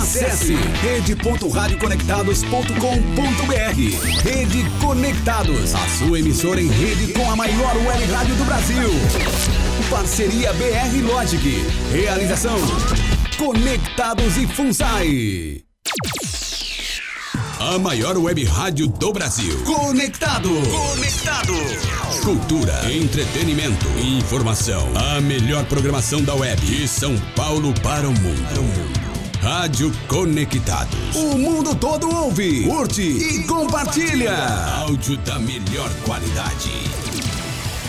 Acesse rede.radioconectados.com.br. Rede Conectados, a sua emissora em rede com a maior web rádio do Brasil. Parceria BR Logic. Realização Conectados e FUNSAI. A maior web rádio do Brasil. Conectado. Conectado. Cultura, entretenimento informação. A melhor programação da web de São Paulo para o mundo. Rádio Conectados. O mundo todo ouve, curte e compartilha. Áudio da melhor qualidade.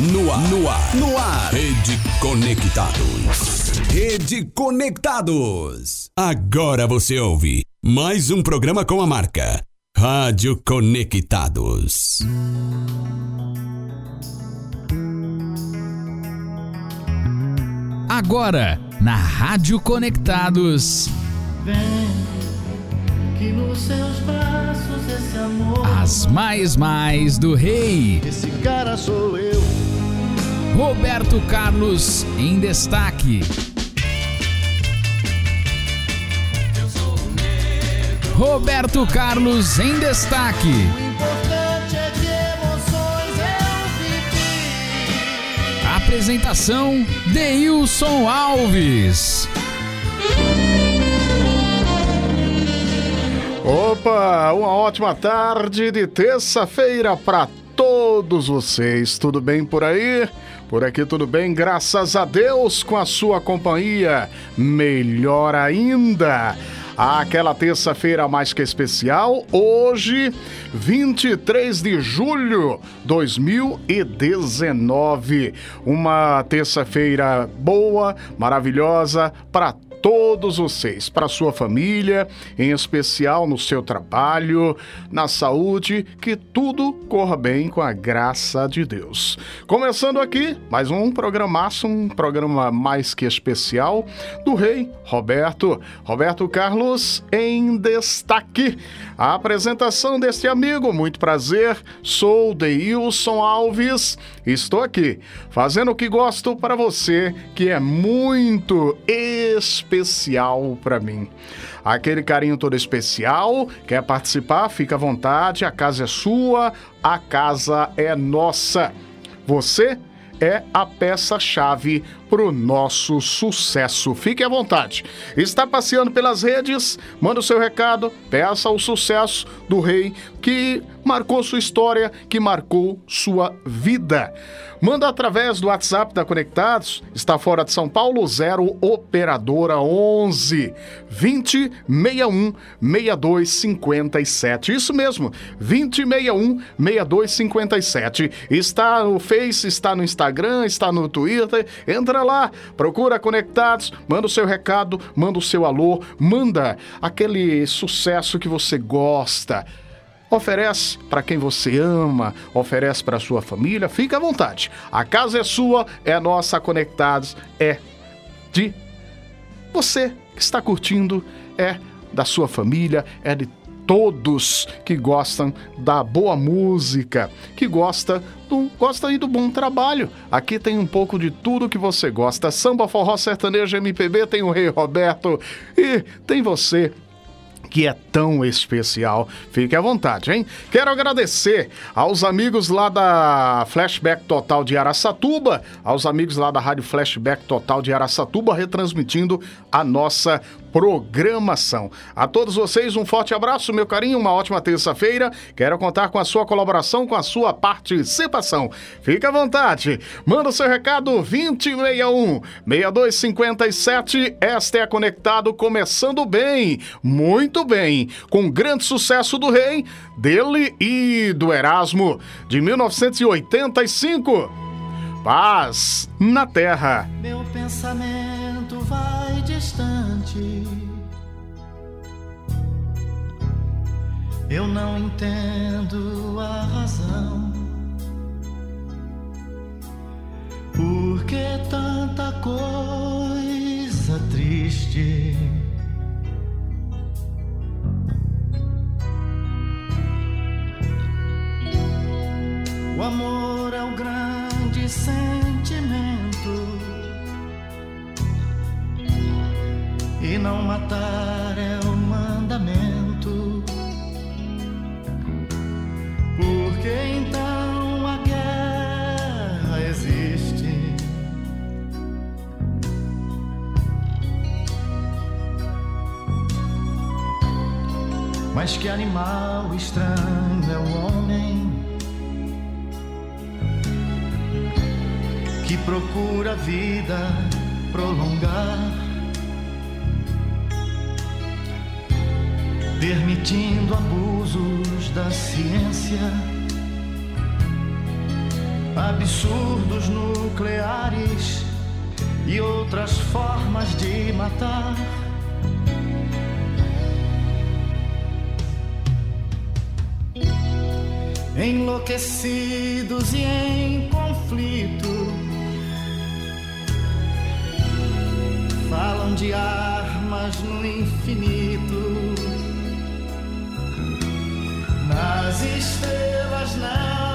No ar, no ar, no ar. Rede Conectados. Rede Conectados. Agora você ouve mais um programa com a marca Rádio Conectados. Agora, na Rádio Conectados. Que nos seus braços esse amor. As mais mais do rei. Esse cara sou eu. Roberto Carlos em destaque. Roberto Carlos em destaque. Apresentação Deilson Alves. Opa, uma ótima tarde de terça-feira para todos vocês. Tudo bem por aí? Por aqui tudo bem, graças a Deus, com a sua companhia. Melhor ainda. Aquela terça-feira mais que especial, hoje, 23 de julho 2019. Uma terça-feira boa, maravilhosa para todos vocês, para sua família, em especial no seu trabalho, na saúde, que tudo corra bem com a graça de Deus. Começando aqui, mais um programaço, um programa mais que especial do rei Roberto, Roberto Carlos em destaque. A apresentação deste amigo, muito prazer, sou Deilson Alves, estou aqui fazendo o que gosto para você, que é muito especial para mim. Aquele carinho todo especial, quer participar? Fica à vontade, a casa é sua, a casa é nossa. Você é a peça-chave para o nosso sucesso. Fique à vontade. Está passeando pelas redes? Manda o seu recado, peça o sucesso do rei que marcou sua história, que marcou sua vida. Manda através do WhatsApp da Conectados, está fora de São Paulo, 0 Operadora 11 20 61 62 57. Isso mesmo, 20 61 62 57. Está no Face, está no Instagram, está no Twitter. Entra lá, procura Conectados, manda o seu recado, manda o seu alô, manda aquele sucesso que você gosta. Oferece para quem você ama, oferece para sua família, fica à vontade. A casa é sua, é nossa, Conectados é de você que está curtindo, é da sua família, é de todos que gostam da boa música, que gosta do, gosta aí do bom trabalho. Aqui tem um pouco de tudo que você gosta. Samba, forró, sertanejo, MPB, tem o Rei Roberto e tem você que é tão especial. Fique à vontade, hein? Quero agradecer aos amigos lá da Flashback Total de Araçatuba, aos amigos lá da Rádio Flashback Total de Araçatuba, retransmitindo a nossa programação. A todos vocês, um forte abraço, meu carinho, uma ótima terça-feira. Quero contar com a sua colaboração, com a sua participação. Fique à vontade. Manda o seu recado 2061 6257. Esta é a Conectado começando bem, muito bem, com grande sucesso do rei, dele e do Erasmo de 1985. Paz na Terra. Meu pensamento vai distante. Eu não entendo a razão. Por que tanta coisa triste? Vida prolongar, permitindo abusos da ciência, absurdos nucleares e outras formas de matar. Enlouquecidos e em conflito falam de armas no infinito. Nas estrelas não,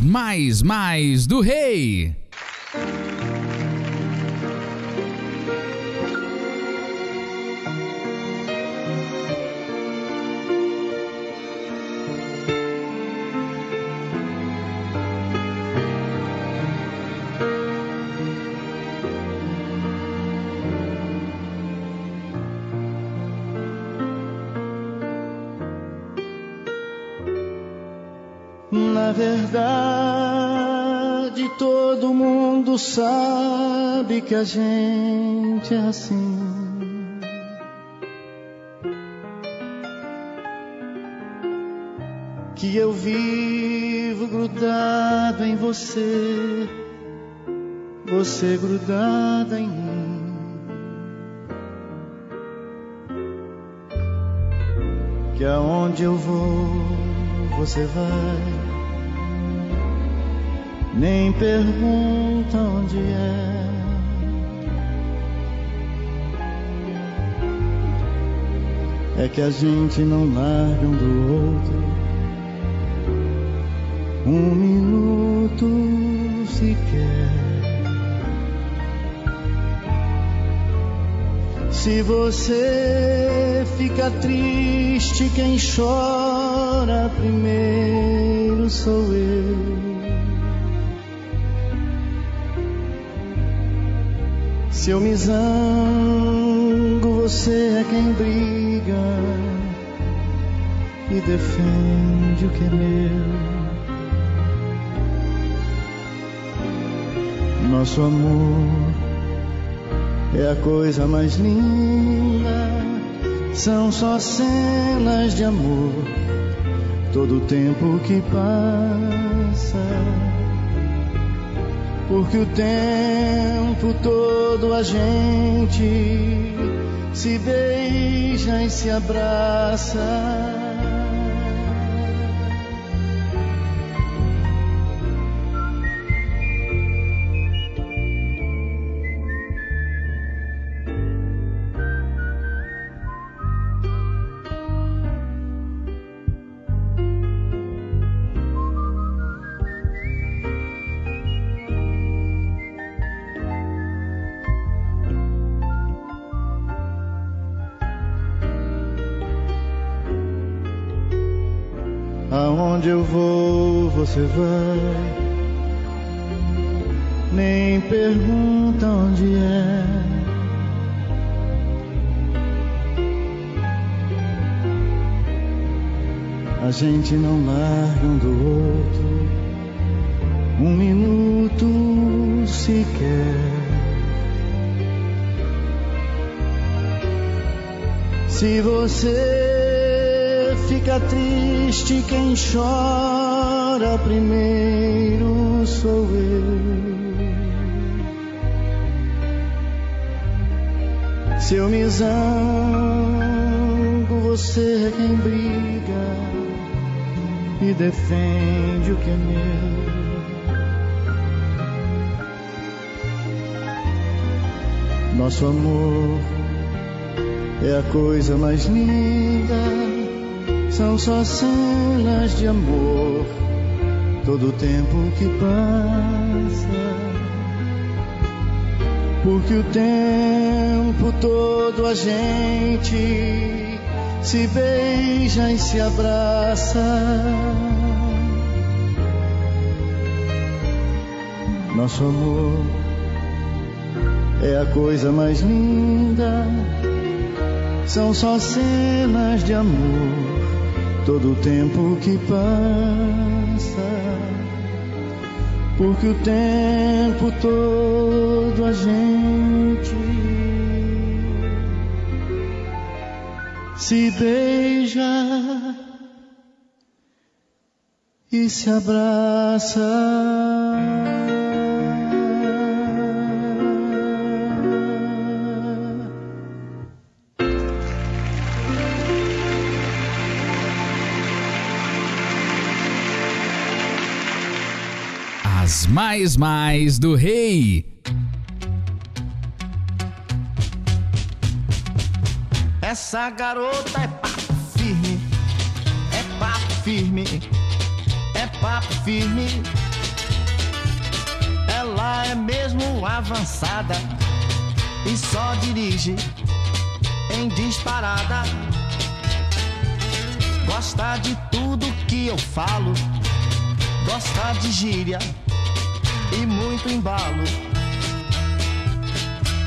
mais mais do rei. Sabe que a gente é assim. Que eu vivo grudado em você, você grudada em mim. Que aonde eu vou, você vai nem pergunta onde é. É que a gente não larga um do outro um minuto sequer. Se você fica triste, quem chora primeiro sou eu. Se eu me zango, você é quem briga e defende o que é meu. Nosso amor é a coisa mais linda. São só cenas de amor, todo o tempo que passa porque o tempo todo a gente se beija e se abraça. Aonde eu vou, você vai. Nem pergunta onde é. A gente não larga um do outro um minuto sequer. Se você fica triste, quem chora primeiro sou eu. Se eu me zango, você é quem briga e defende o que é meu. Nosso amor é a coisa mais linda. São só cenas de amor, todo o tempo que passa. Porque o tempo todo a gente se beija e se abraça. Nosso amor é a coisa mais linda. São só cenas de amor, todo o tempo que passa. Porque o tempo todo a gente se beija e se abraça. Mais mais do rei. Essa garota é papo firme, é papo firme, é papo firme. Ela é mesmo avançada e só dirige em disparada. Gosta de tudo que eu falo, gosta de gíria e muito embalo.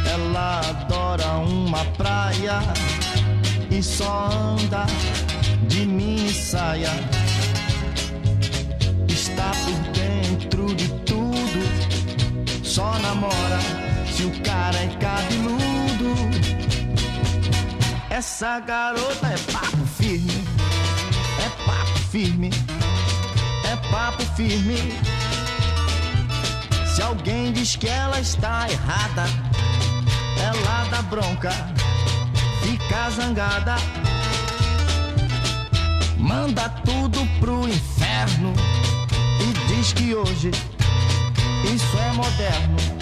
Ela adora uma praia e só anda de mini saia. Está por dentro de tudo, só namora se o cara é cabeludo. Essa garota é papo firme, é papo firme, é papo firme. Alguém diz que ela está errada, ela dá bronca, fica zangada, manda tudo pro inferno e diz que hoje isso é moderno.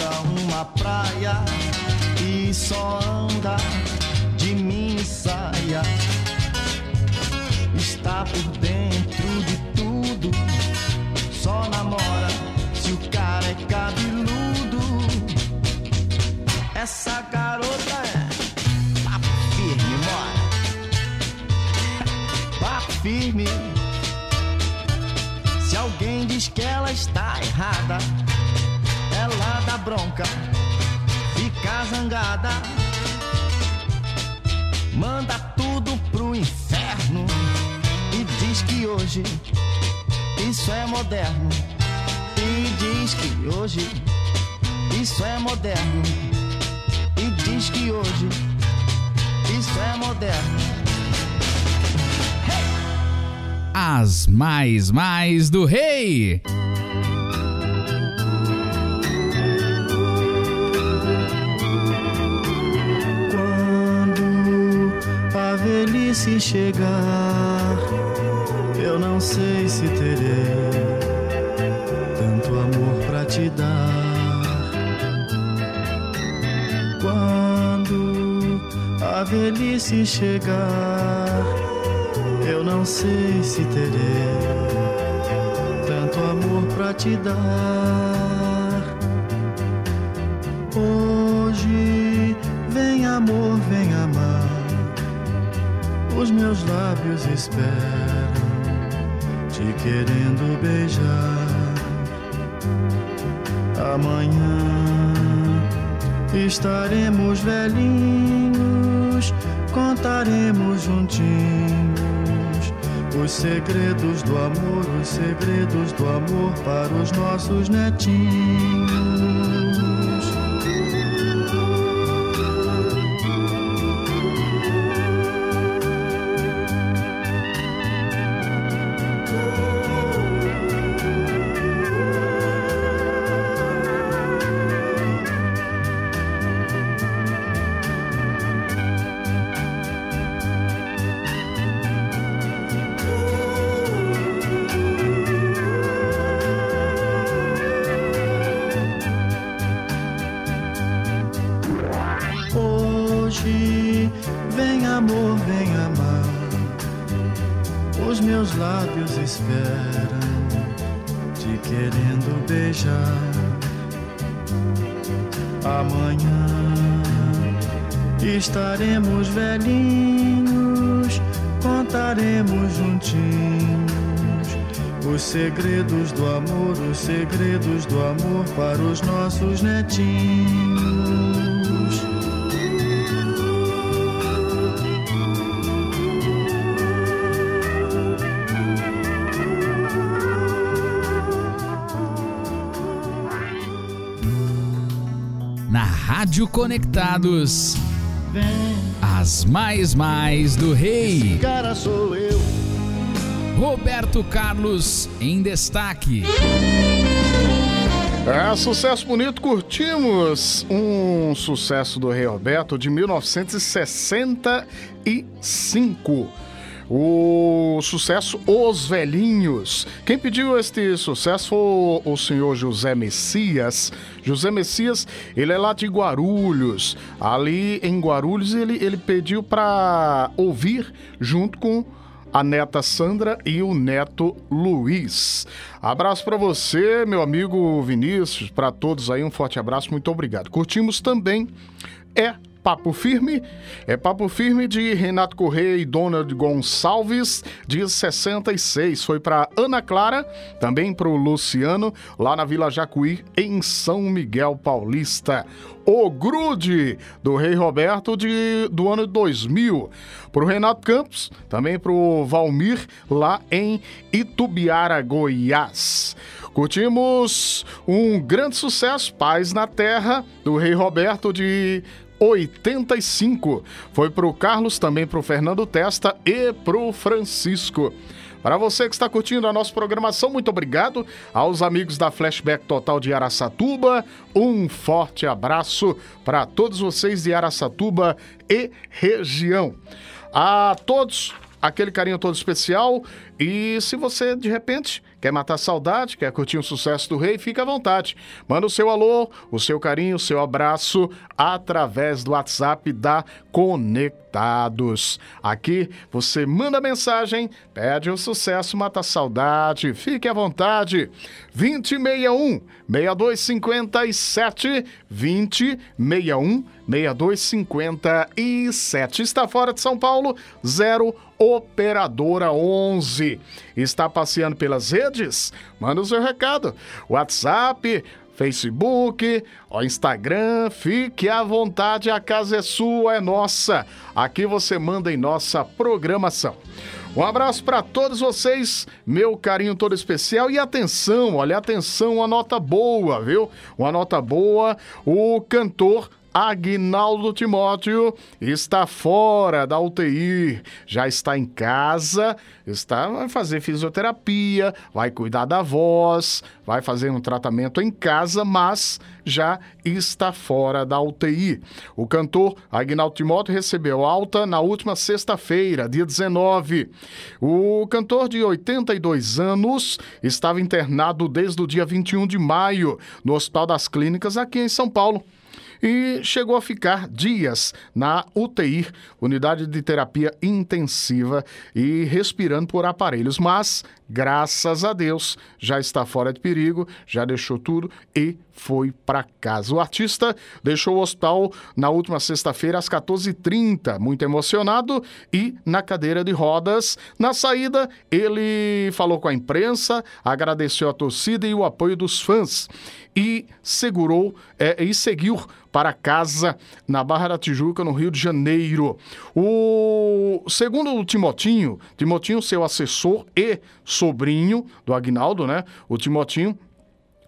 Uma praia e só anda de mini saia. Está por dentro de tudo, só namora se o cara é cabeludo. Essa garota é papo firme, mora. Papo firme. Se alguém diz que ela está errada ela dá bronca, fica zangada, manda tudo pro inferno e diz que hoje isso é moderno. E diz que hoje isso é moderno. E diz que hoje isso é moderno. As mais mais do rei. Velhice chegar, eu não sei se terei tanto amor pra te dar. Quando a velhice chegar, eu não sei se terei tanto amor pra te dar. Hoje vem amor, vem amar os meus lábios esperam, te querendo beijar. Amanhã estaremos velhinhos, contaremos juntinhos os segredos do amor, os segredos do amor para os nossos netinhos. Rádio Conectados as mais mais do rei. Esse cara sou eu. Roberto Carlos em destaque. É, sucesso bonito, curtimos um sucesso do Rei Roberto de 1965. O sucesso Os Velhinhos. Quem pediu este sucesso foi o senhor José Messias. José Messias, ele é lá de Guarulhos. Ali em Guarulhos, ele, ele pediu para ouvir junto com a neta Sandra e o neto Luiz. Abraço para você, meu amigo Vinícius, para todos aí um forte abraço, muito obrigado. Curtimos também é Papo Firme. É Papo Firme de Renato Correia e Donald Gonçalves, de 66. Foi para Ana Clara, também para o Luciano, lá na Vila Jacuí, em São Miguel Paulista. O Grude, do Rei Roberto, de, do ano 2000. Para o Renato Campos, também para o Valmir, lá em Itubiara, Goiás. Curtimos um grande sucesso, Paz na Terra, do Rei Roberto, de 85. Foi para o Carlos, também para o Fernando Testa e para o Francisco. Para você que está curtindo a nossa programação, muito obrigado. Aos amigos da Flashback Total de Araçatuba, um forte abraço para todos vocês de Araçatuba e região. A todos, aquele carinho todo especial. E se você, de repente, quer matar saudade, quer curtir o sucesso do rei, fica à vontade. Manda o seu alô, o seu carinho, o seu abraço através do WhatsApp da Conectados. Aqui você manda mensagem, pede o sucesso, mata saudade, fique à vontade. 2061 6257 2061 6257. Está fora de São Paulo, 0 Operadora 11. Está passeando pelas redes? Manda o seu recado. WhatsApp, Facebook, o Instagram, fique à vontade, a casa é sua, é nossa. Aqui você manda em nossa programação. Um abraço para todos vocês, meu carinho todo especial e atenção, olha, atenção, uma nota boa, viu? Uma nota boa, o cantor Agnaldo Timóteo está fora da UTI, já está em casa, está vai fazer fisioterapia, vai cuidar da voz, vai fazer um tratamento em casa, mas já está fora da UTI. O cantor Agnaldo Timóteo recebeu alta na última sexta-feira, dia 19. O cantor de 82 anos estava internado desde o dia 21 de maio no Hospital das Clínicas aqui em São Paulo e chegou a ficar dias na UTI, unidade de terapia intensiva, e respirando por aparelhos, mas graças a Deus já está fora de perigo, já deixou tudo e foi para casa. O artista deixou o hospital na última sexta-feira às 14h30, muito emocionado e na cadeira de rodas. Na saída, ele falou com a imprensa, agradeceu a torcida e o apoio dos fãs e segurou é, e seguiu para casa na Barra da Tijuca, no Rio de Janeiro. O segundo o Timotinho, Timotinho, seu assessor e sobrinho do Agnaldo, né? O Timotinho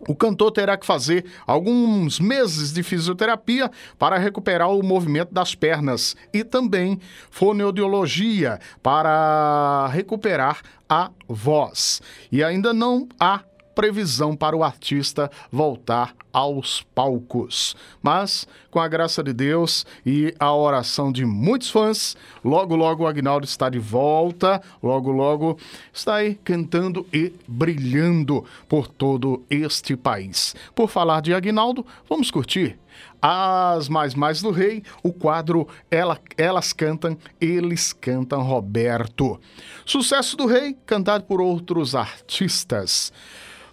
o cantor terá que fazer alguns meses de fisioterapia para recuperar o movimento das pernas e também fonoaudiologia para recuperar a voz. E ainda não há previsão para o artista voltar aos palcos. Mas, com a graça de Deus e a oração de muitos fãs, logo, logo o Agnaldo está de volta, logo, logo está aí cantando e brilhando por todo este país. Por falar de Agnaldo, vamos curtir as Mais Mais do Rei, o quadro Ela, Elas Cantam, Eles Cantam Roberto. Sucesso do Rei, cantado por outros artistas.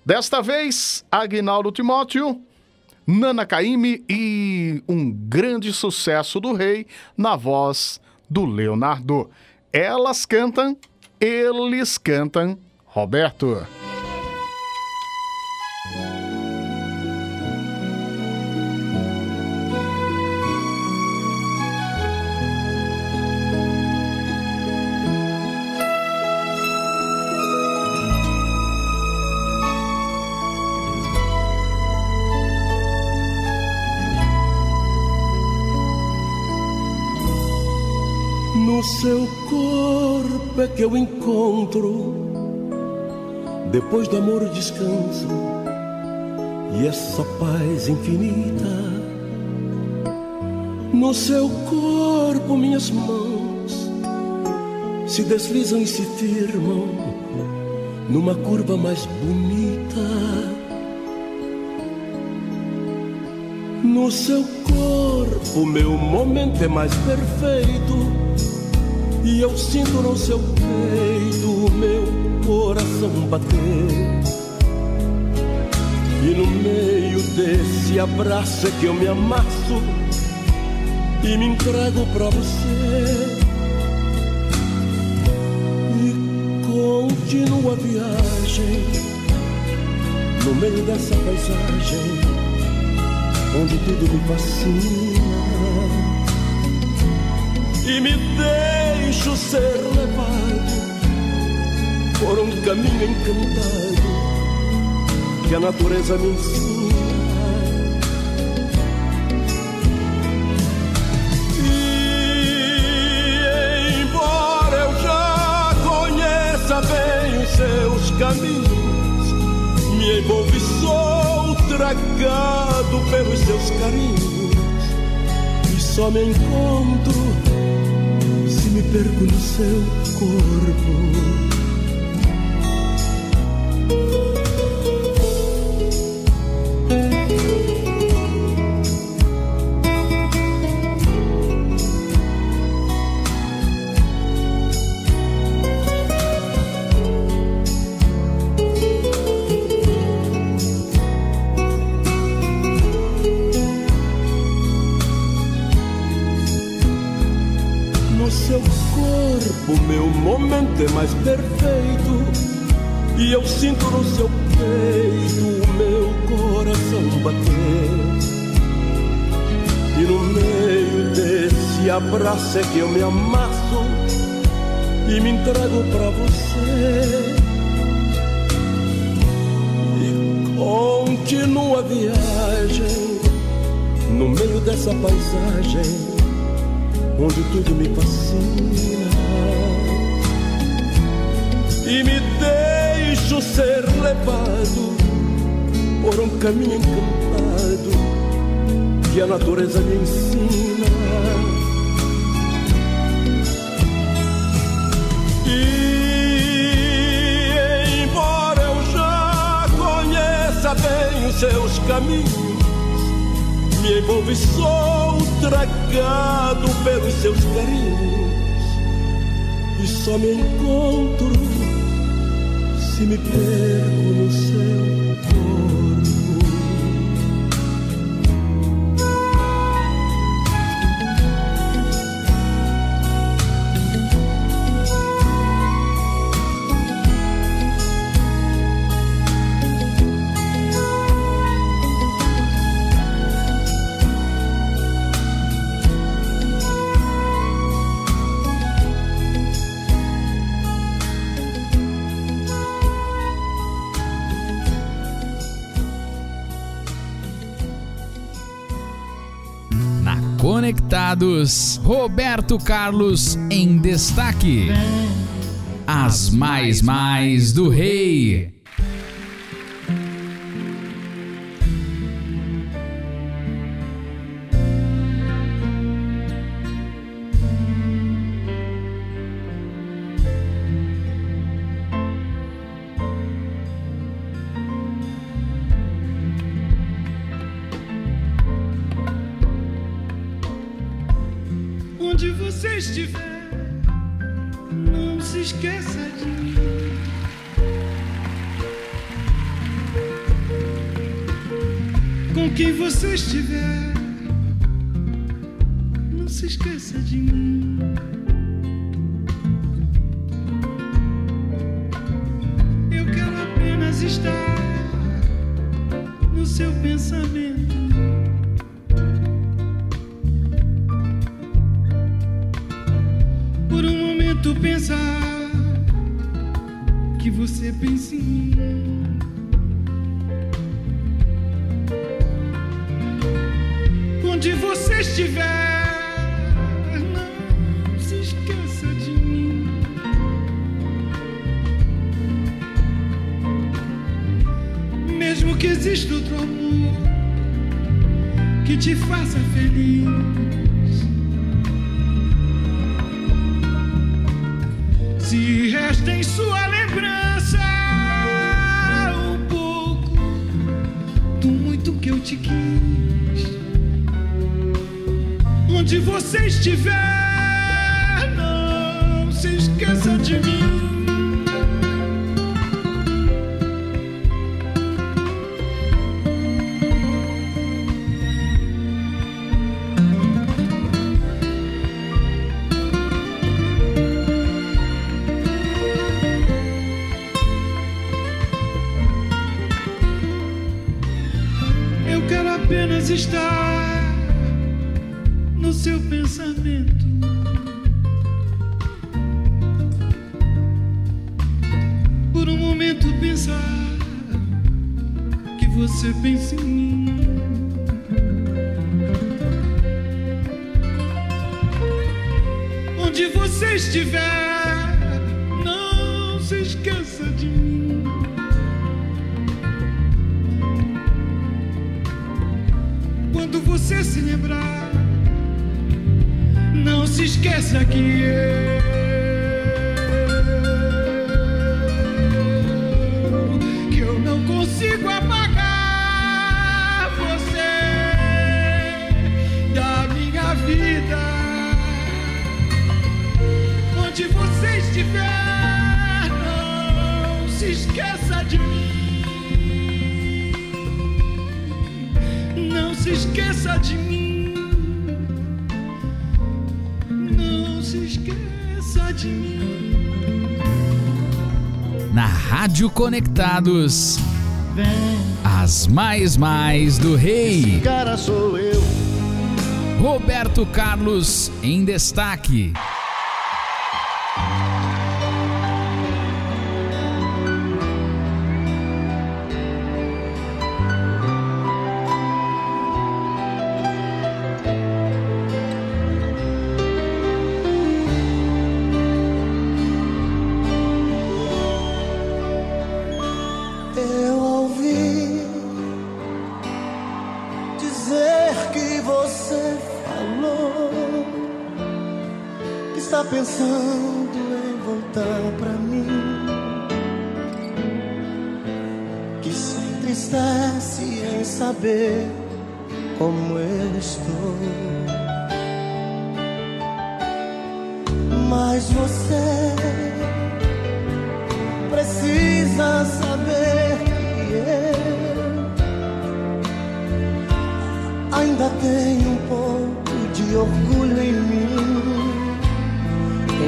Desta vez, Agnaldo Timóteo, Nana Caymmi e um grande sucesso do rei na voz do Leonardo. Elas cantam, eles cantam, Roberto. Seu corpo é que eu encontro, depois do amor descanso, e essa paz infinita. No seu corpo, minhas mãos se deslizam e se firmam numa curva mais bonita. No seu corpo, meu momento é mais perfeito. E eu sinto no seu peito meu coração bater. E no meio desse abraço é que eu me amasso e me entrego pra você. E continuo a viagem no meio dessa paisagem onde tudo me fascina. E me deixo ser levado por um caminho encantado que a natureza me ensina. E embora eu já conheça bem os seus caminhos, me envolvo e sou tragado pelos seus carinhos e só me encontro perco no seu corpo. É que eu me amasso e me entrego pra você e continuo a viagem no meio dessa paisagem onde tudo me fascina e me deixo ser levado por um caminho encantado que a natureza me ensina. Caminhos me envolvo e sou tragado pelos seus carinhos e só me encontro se me perco no seu corpo. Conectados, Roberto Carlos em destaque. As mais mais do rei. Estar no seu pensamento. por um momento pensar que você pensa em mim. Onde você estiver, existe outro amor que te faça feliz. Se resta em sua lembrança um pouco do muito que eu te quis, onde você estiver, não se esqueça de mim. Quando você se lembrar, não se esqueça que eu, que eu não consigo apagar você da minha vida. Onde você estiver, não se esqueça de mim. Se esqueça de mim. Não se esqueça de mim. Na Rádio Conectados, Vem, as mais mais do rei. cara sou eu. Roberto Carlos em destaque.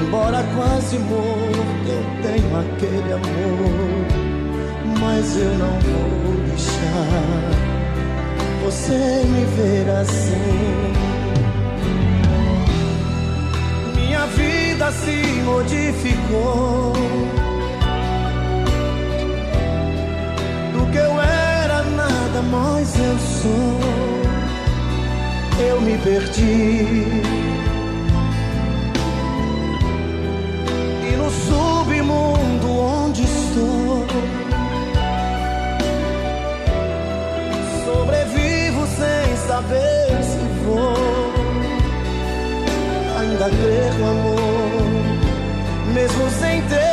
Embora quase morto, eu tenho aquele amor. Mas eu não vou deixar você me ver assim. Minha vida se modificou. Do que eu era, nada mais eu sou. Eu me perdi. Estou, sobrevivo sem saber se vou. Ainda crer no amor, mesmo sem ter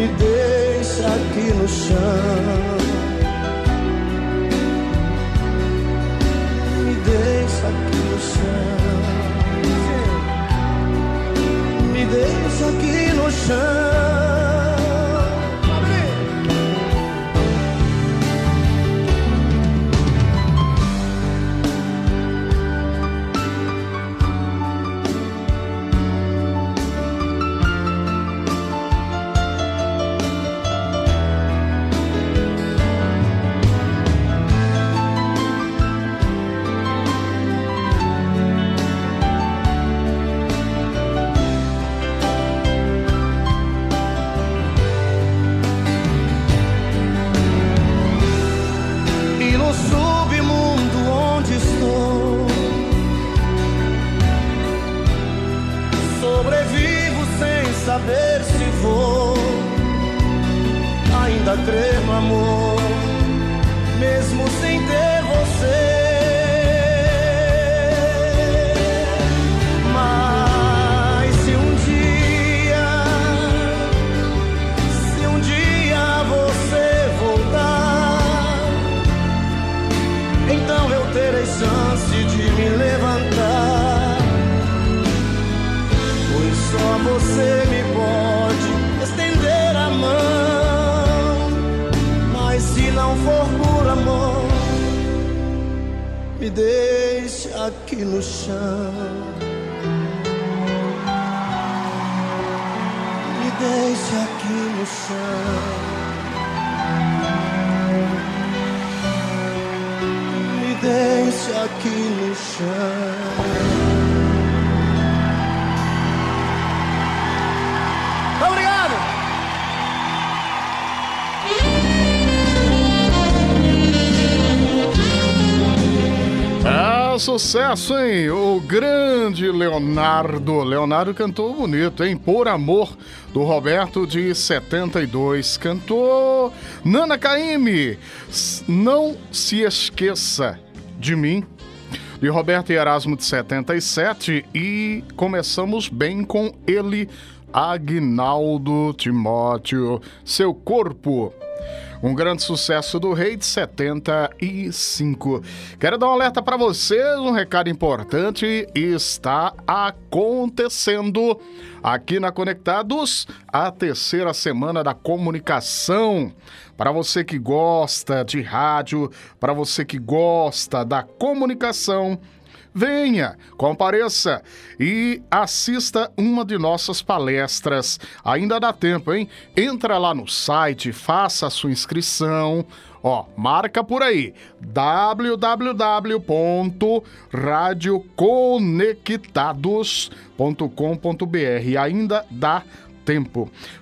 me deixa aqui no chão. Me deixa aqui no chão. Me deixa aqui no chão. Sucesso, hein? O grande Leonardo. Leonardo cantou bonito, hein? Por Amor, do Roberto de 72. Cantou Nana Caymmi. Não se esqueça de mim. De Roberto e Erasmo de 77. E começamos bem com ele, Agnaldo Timóteo. Seu corpo. Um grande sucesso do Rei de 75. Quero dar um alerta para vocês, um recado importante está acontecendo aqui na Conectados a terceira semana da comunicação. Para você que gosta de rádio, para você que gosta da comunicação, Venha, compareça e assista uma de nossas palestras. Ainda dá tempo, hein? Entra lá no site, faça a sua inscrição. Ó, marca por aí www.radioconectados.com.br. Ainda dá tempo.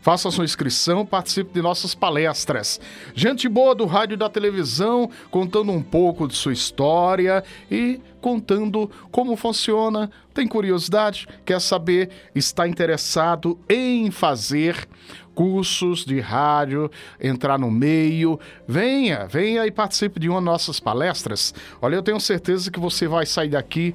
Faça sua inscrição, participe de nossas palestras. Gente boa do rádio e da televisão, contando um pouco de sua história e contando como funciona. Tem curiosidade? Quer saber? Está interessado em fazer cursos de rádio, entrar no meio? Venha, venha e participe de uma de nossas palestras. Olha, eu tenho certeza que você vai sair daqui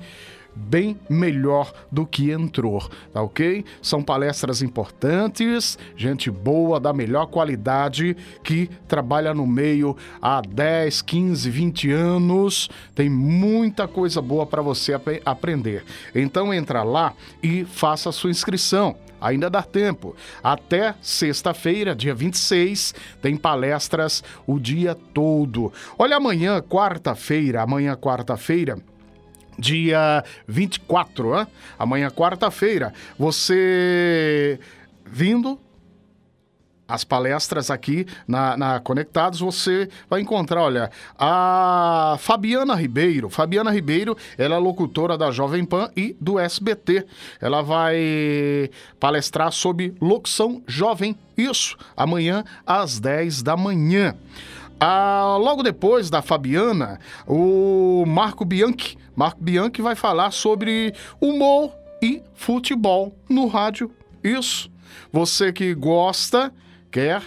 bem melhor do que entrou, tá ok? São palestras importantes, gente boa, da melhor qualidade, que trabalha no meio há 10, 15, 20 anos, tem muita coisa boa para você ap aprender. Então entra lá e faça a sua inscrição. Ainda dá tempo. Até sexta-feira, dia 26, tem palestras o dia todo. Olha, amanhã, quarta-feira, amanhã, quarta-feira, dia 24, hein? amanhã quarta-feira, você vindo as palestras aqui na, na, Conectados, você vai encontrar, olha, a Fabiana Ribeiro. Fabiana Ribeiro, ela é locutora da Jovem Pan e do SBT. Ela vai palestrar sobre locução jovem. Isso, amanhã às 10 da manhã. Ah, logo depois da Fabiana, o Marco Bianchi. Marco Bianchi vai falar sobre humor e futebol no rádio. Isso. Você que gosta, quer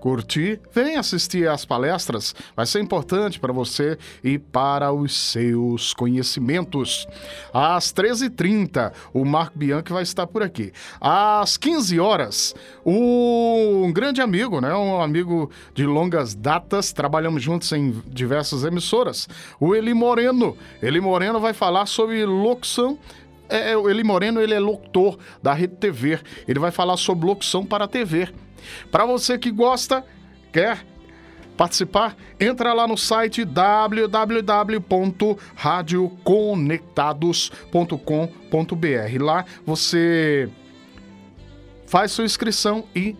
curtir, vem assistir às palestras. Vai ser importante para você e para os seus conhecimentos. Às 13h30, o Marco Bianchi vai estar por aqui. Às 15 horas, um grande amigo, né? Um amigo de longas datas, trabalhamos juntos em diversas emissoras, o Eli Moreno. Eli Moreno vai falar sobre locução é, o Eli Moreno ele é locutor da Rede TV. Ele vai falar sobre locução para a TV. Para você que gosta, quer participar, entra lá no site www.radioconectados.com.br. Lá você faz sua inscrição e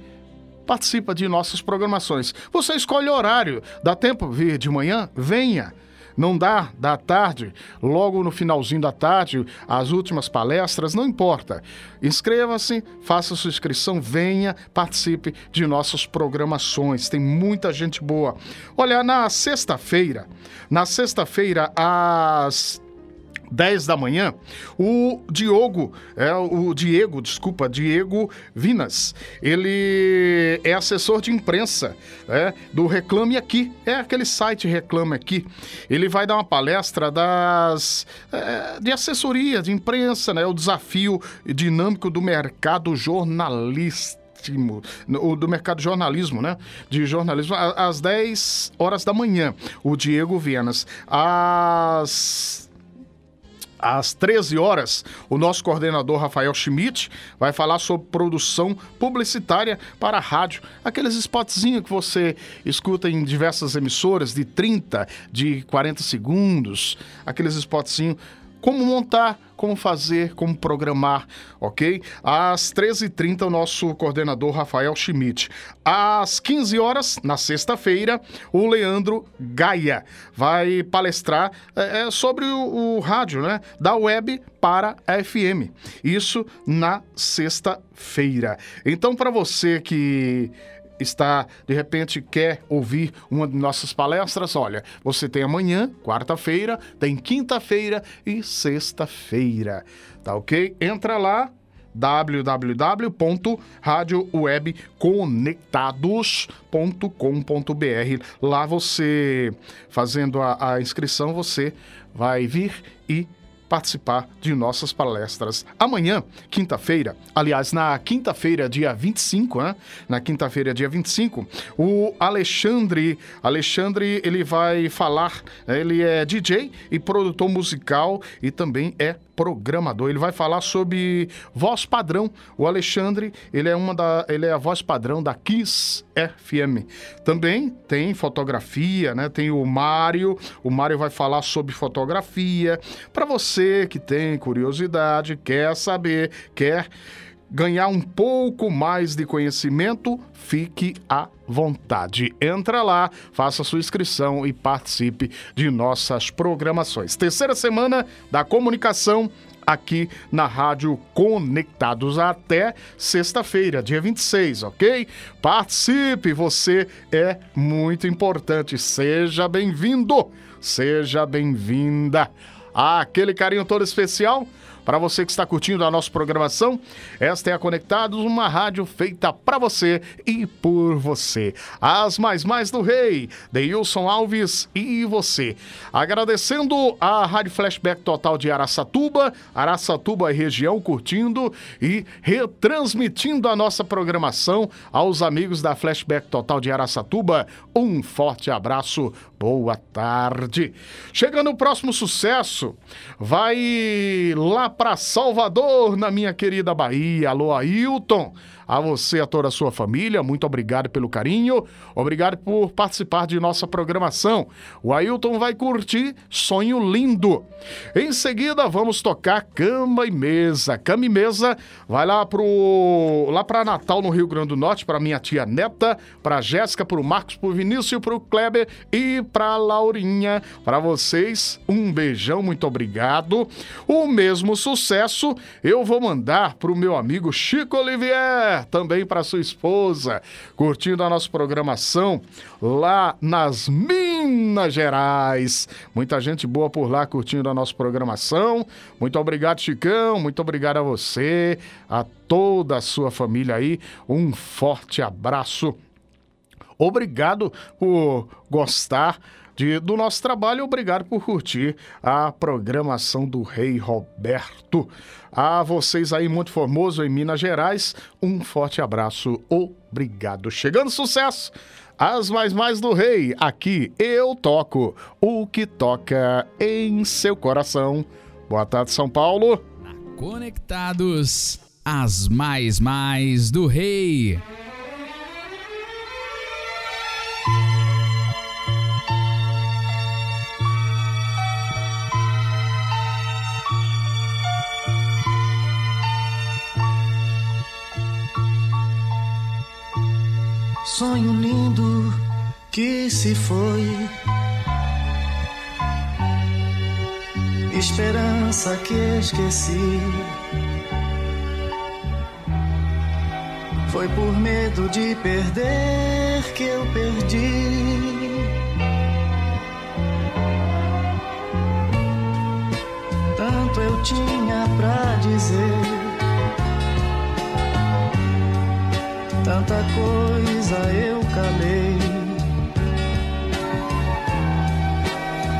participa de nossas programações. Você escolhe o horário. Dá tempo vir de manhã? Venha. Não dá, da tarde, logo no finalzinho da tarde, as últimas palestras, não importa. Inscreva-se, faça sua inscrição, venha, participe de nossas programações. Tem muita gente boa. Olha, na sexta-feira, na sexta-feira, às 10 da manhã, o Diogo, é, o Diego, desculpa, Diego Vinas, ele é assessor de imprensa é, do Reclame Aqui, é aquele site Reclame Aqui. Ele vai dar uma palestra das é, de assessoria de imprensa, né, o desafio dinâmico do mercado jornalista do mercado jornalismo, né? De jornalismo, às 10 horas da manhã. O Diego Vinas. Às às 13 horas, o nosso coordenador Rafael Schmidt vai falar sobre produção publicitária para a rádio. Aqueles spotzinhos que você escuta em diversas emissoras de 30, de 40 segundos, aqueles spotzinhos como montar, como fazer, como programar, ok? Às 13h30, o nosso coordenador Rafael Schmidt. Às 15 horas, na sexta-feira, o Leandro Gaia vai palestrar é, é, sobre o, o rádio, né? Da web para a FM. Isso na sexta-feira. Então, para você que está, de repente, quer ouvir uma de nossas palestras, olha, você tem amanhã, quarta-feira, tem quinta-feira e sexta-feira. Tá ok? Entra lá, www.radiowebconectados.com.br. Lá você, fazendo a, a inscrição, você vai vir e participar de nossas palestras. Amanhã, quinta-feira, aliás, na quinta-feira, dia 25, né? Na quinta-feira, dia 25, o Alexandre, Alexandre, ele vai falar, ele é DJ e produtor musical e também é programador. Ele vai falar sobre voz padrão. O Alexandre, ele é uma da, ele é a voz padrão da Kiss FM. Também tem fotografia, né? Tem o Mário. O Mário vai falar sobre fotografia. Para você que tem curiosidade, quer saber, quer ganhar um pouco mais de conhecimento, fique à vontade. Entra lá, faça sua inscrição e participe de nossas programações. Terceira semana da comunicação aqui na Rádio Conectados até sexta-feira, dia 26, ok? Participe, você é muito importante. Seja bem-vindo, seja bem-vinda. Ah, aquele carinho todo especial para você que está curtindo a nossa programação, esta é a Conectados, uma rádio feita para você e por você. As mais mais do rei, Deilson Alves e você. Agradecendo a Rádio Flashback Total de Araçatuba, Araçatuba e região curtindo e retransmitindo a nossa programação aos amigos da Flashback Total de Araçatuba. Um forte abraço, boa tarde. Chegando o próximo sucesso, vai lá para Salvador, na minha querida Bahia. Alô, Ailton. A você, a toda a sua família, muito obrigado pelo carinho, obrigado por participar de nossa programação. O Ailton vai curtir Sonho Lindo. Em seguida, vamos tocar Cama e Mesa. Cama e Mesa vai lá pro lá para Natal, no Rio Grande do Norte, para minha tia Neta, para Jéssica, pro Marcos, pro Vinícius, pro Kleber e pra Laurinha. Para vocês, um beijão, muito obrigado. O mesmo sucesso eu vou mandar pro meu amigo Chico Olivier também para sua esposa, curtindo a nossa programação lá nas Minas Gerais. Muita gente boa por lá curtindo a nossa programação. Muito obrigado, Chicão. Muito obrigado a você, a toda a sua família aí. Um forte abraço. Obrigado por gostar de, do nosso trabalho. Obrigado por curtir a programação do Rei Roberto. A vocês aí, muito Formoso, em Minas Gerais, um forte abraço. Obrigado. Chegando sucesso! As mais mais do rei, aqui eu toco o que toca em seu coração. Boa tarde, São Paulo. Conectados, as mais mais do rei. Sonho lindo que se foi. Esperança que esqueci. Foi por medo de perder que eu perdi. Tanta coisa eu calei.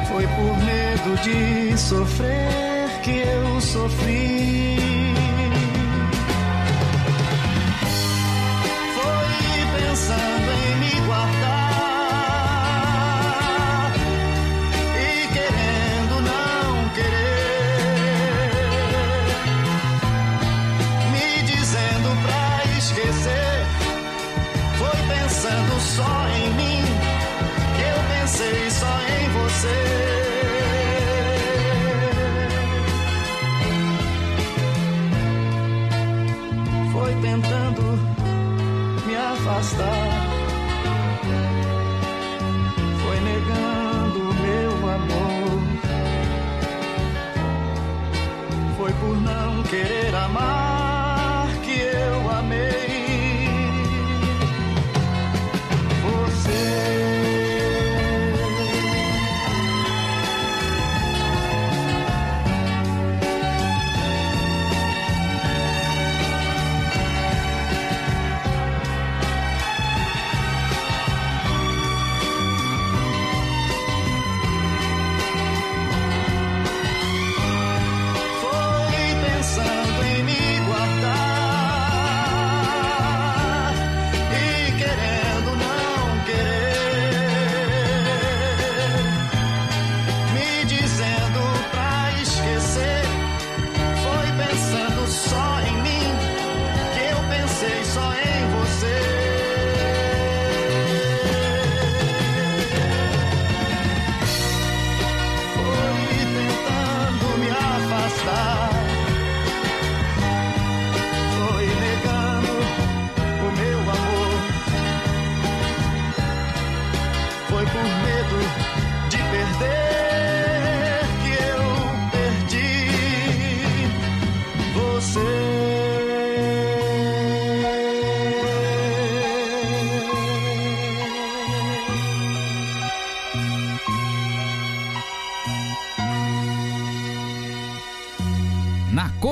Foi por medo de sofrer que eu sofri. Foi pensando em me guardar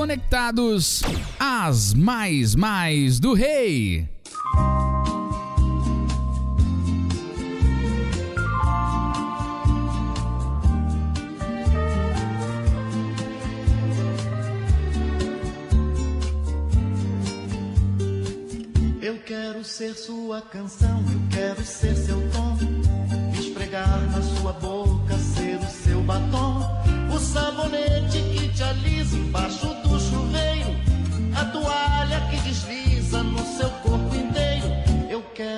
Conectados, as mais mais do rei. Eu quero ser sua canção, eu quero ser seu tom. Esfregar na sua boca, ser o seu batom. O sabonete que te alisa embaixo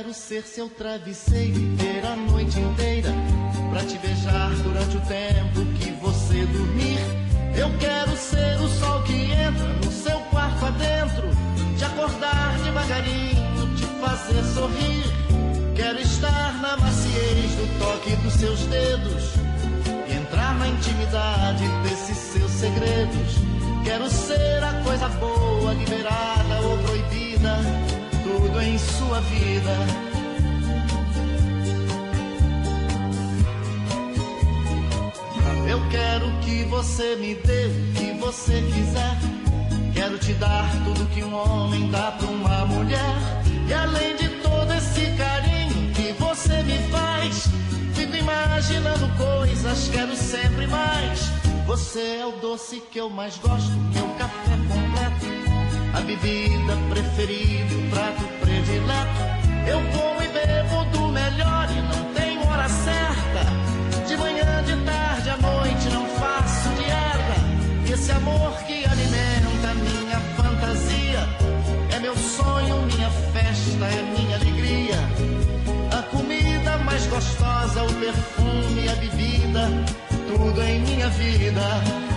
quero ser seu travesseiro e ter a noite inteira. Pra te beijar durante o tempo que você dormir. Eu quero ser o sol que entra no seu quarto adentro. Te acordar devagarinho, te fazer sorrir. Quero estar na maciez do toque dos seus dedos. E entrar na intimidade desses seus segredos. Quero ser a coisa boa, liberada ou proibida. Tudo em sua vida. Eu quero que você me dê o que você quiser. Quero te dar tudo que um homem dá pra uma mulher. E além de todo esse carinho que você me faz, fico imaginando coisas, quero sempre mais. Você é o doce que eu mais gosto, meu café completo. A bebida preferida, o prato predileto. Eu como e bebo do melhor e não tenho hora certa. De manhã, de tarde, à noite, não faço dieta. Esse amor que alimenta minha fantasia é meu sonho, minha festa, é minha alegria. A comida mais gostosa, o perfume, a bebida, tudo em minha vida.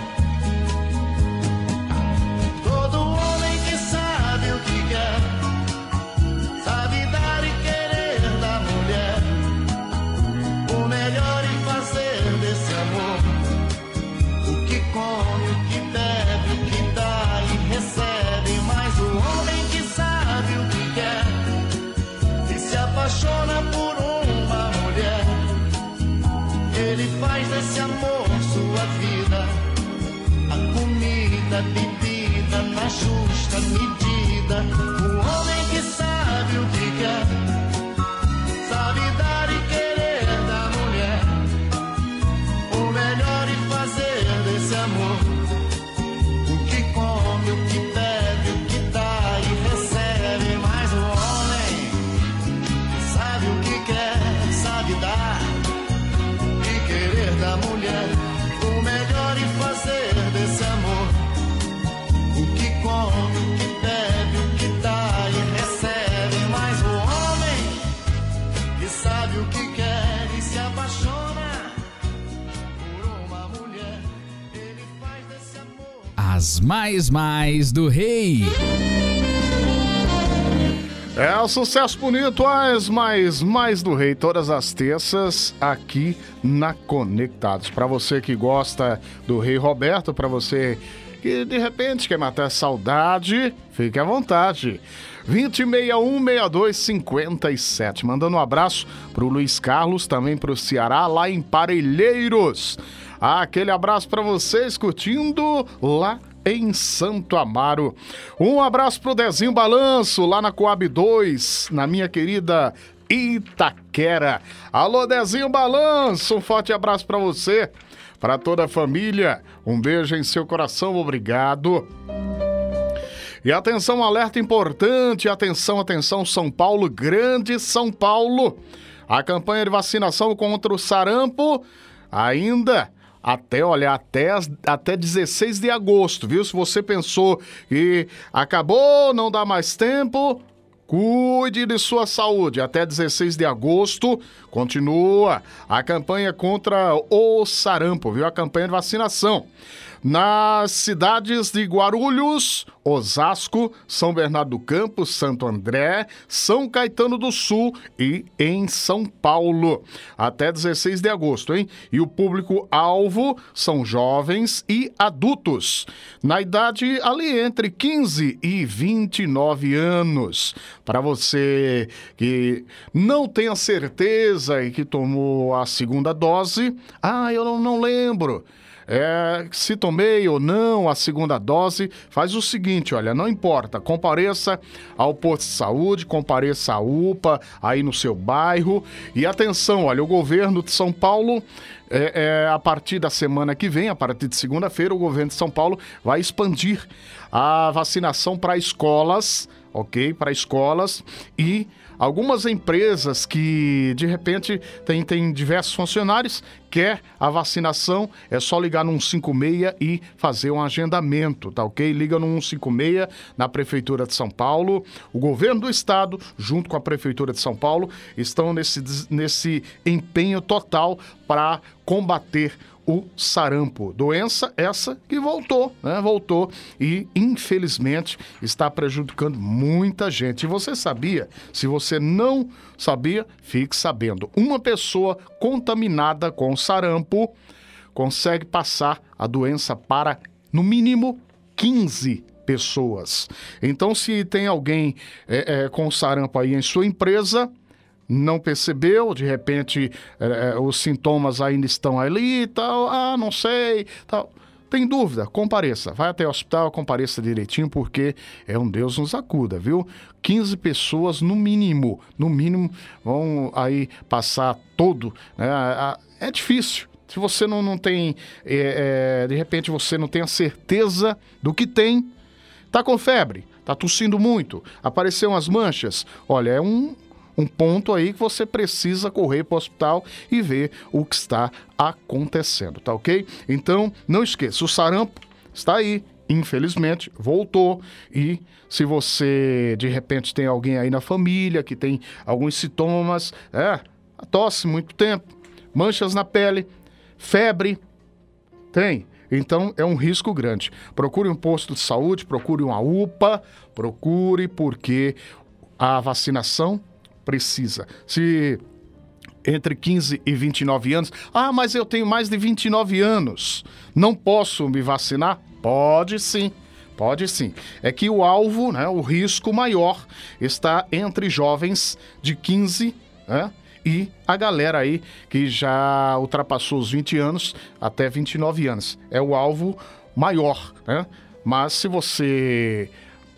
Mais mais do rei. É o sucesso bonito, as mais mais do rei todas as terças aqui na Conectados. Para você que gosta do Rei Roberto, para você que de repente quer matar saudade, fique à vontade. 2061-6257. Mandando um abraço pro Luiz Carlos, também pro Ceará, lá em Parelheiros. Aquele abraço para vocês curtindo lá em Santo Amaro. Um abraço pro Dezinho Balanço, lá na Coab 2, na minha querida Itaquera. Alô, Dezinho Balanço, um forte abraço para você, para toda a família. Um beijo em seu coração, obrigado. E atenção, alerta importante, atenção, atenção, São Paulo, grande São Paulo. A campanha de vacinação contra o sarampo ainda até, olha, até, até 16 de agosto, viu? Se você pensou que acabou, não dá mais tempo, Cuide de sua saúde. Até 16 de agosto continua a campanha contra o sarampo, viu? A campanha de vacinação nas cidades de Guarulhos, Osasco, São Bernardo do Campo, Santo André, São Caetano do Sul e em São Paulo. Até 16 de agosto, hein? E o público-alvo são jovens e adultos, na idade ali entre 15 e 29 anos. Para você que não tem certeza e que tomou a segunda dose, ah, eu não lembro é, se tomei ou não a segunda dose, faz o seguinte, olha, não importa, compareça ao posto de saúde, compareça à UPA aí no seu bairro e atenção, olha, o governo de São Paulo é, é, a partir da semana que vem, a partir de segunda-feira, o governo de São Paulo vai expandir a vacinação para escolas, ok? Para escolas e Algumas empresas que de repente têm tem diversos funcionários, quer a vacinação, é só ligar no 156 e fazer um agendamento, tá ok? Liga no 156 na Prefeitura de São Paulo. O governo do estado, junto com a Prefeitura de São Paulo, estão nesse, nesse empenho total para combater o sarampo. Doença essa que voltou, né? Voltou e, infelizmente, está prejudicando muita gente. E você sabia? Se você não sabia, fique sabendo. Uma pessoa contaminada com sarampo consegue passar a doença para, no mínimo, 15 pessoas. Então, se tem alguém é, é, com sarampo aí em sua empresa, não percebeu, de repente é, os sintomas ainda estão ali e tal, ah, não sei, tal. Tem dúvida? Compareça. Vai até o hospital, compareça direitinho, porque é um Deus nos acuda, viu? 15 pessoas no mínimo, no mínimo, vão aí passar todo. Né? É difícil. Se você não, não tem, é, é, de repente você não tem a certeza do que tem, tá com febre, tá tossindo muito, apareceram as manchas, olha, é um, um ponto aí que você precisa correr para o hospital e ver o que está acontecendo, tá ok? Então, não esqueça, o sarampo está aí, infelizmente, voltou. E se você de repente tem alguém aí na família que tem alguns sintomas, é, tosse muito tempo, manchas na pele, febre, tem. Então é um risco grande. Procure um posto de saúde, procure uma UPA, procure porque a vacinação precisa. Se entre 15 e 29 anos, ah, mas eu tenho mais de 29 anos, não posso me vacinar? Pode sim. Pode sim. É que o alvo, né, o risco maior está entre jovens de 15 né, e a galera aí que já ultrapassou os 20 anos até 29 anos. É o alvo maior, né? Mas se você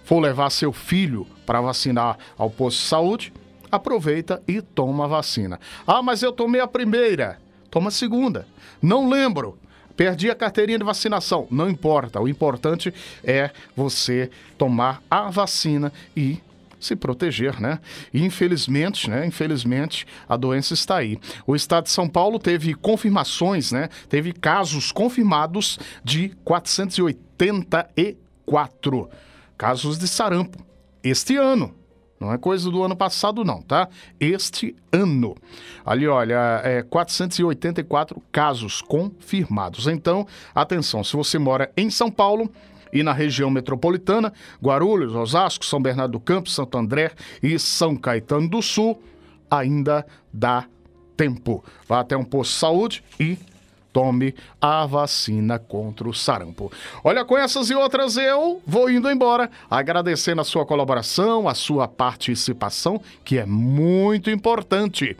for levar seu filho para vacinar ao posto de saúde, aproveita e toma a vacina. Ah, mas eu tomei a primeira. Toma a segunda. Não lembro. Perdi a carteirinha de vacinação. Não importa. O importante é você tomar a vacina e se proteger, né? Infelizmente, né? Infelizmente, a doença está aí. O estado de São Paulo teve confirmações, né? Teve casos confirmados de 484 casos de sarampo este ano. Não é coisa do ano passado, não, tá? Este ano. Ali, olha, é 484 casos confirmados. Então, atenção, se você mora em São Paulo, E na região metropolitana, Guarulhos, Osasco, São Bernardo do Campo, Santo André e São Caetano do Sul, ainda dá tempo. Vá até um posto de saúde e tome a vacina contra o sarampo. Olha, com essas e outras eu vou indo embora, agradecendo a sua colaboração, a sua participação, que é muito importante.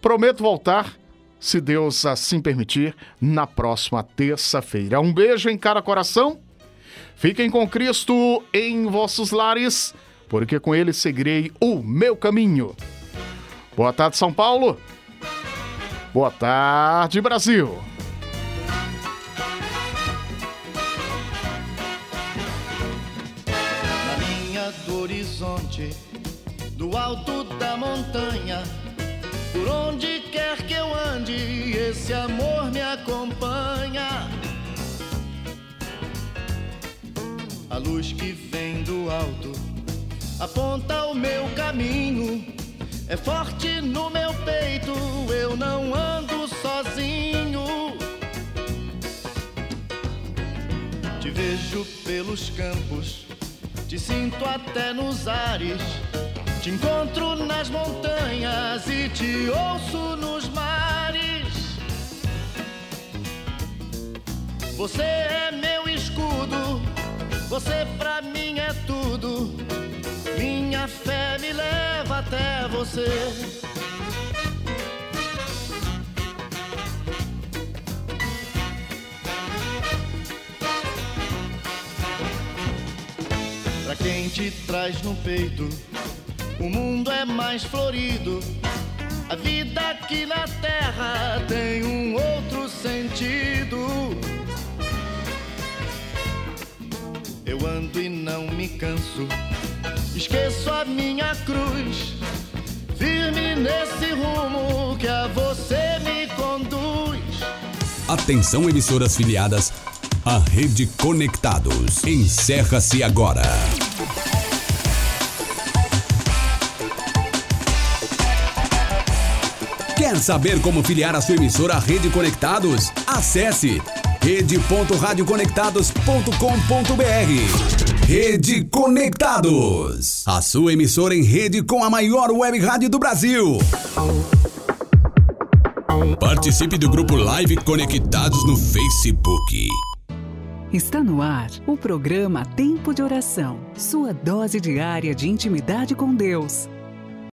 Prometo voltar, se Deus assim permitir, na próxima terça-feira. Um beijo em cada coração. Fiquem com Cristo em vossos lares, porque com ele seguirei o meu caminho. Boa tarde, São Paulo. Boa tarde, Brasil. Horizonte, do alto da montanha, por onde quer que eu ande, esse amor me acompanha. A luz que vem do alto aponta o meu caminho. É forte no meu peito, eu não ando sozinho. Te vejo pelos campos, te sinto até nos ares. Te encontro nas montanhas e te ouço nos mares. Você é meu escudo, você pra mim é tudo. Minha fé me leva até você. Pra quem te traz no peito, o mundo é mais florido. A vida aqui na terra tem um outro sentido. Eu ando e não me canso, esqueço a minha cruz. Firme nesse rumo que a você me conduz. Atenção emissoras filiadas à Rede Conectados. Encerra-se agora. Saber como filiar a sua emissora à Rede Conectados? Acesse rede.radioconectados.com.br Rede Conectados, a sua emissora em rede com a maior web rádio do Brasil. Participe do grupo Live Conectados no Facebook. Está no ar o programa Tempo de Oração, sua dose diária de intimidade com Deus.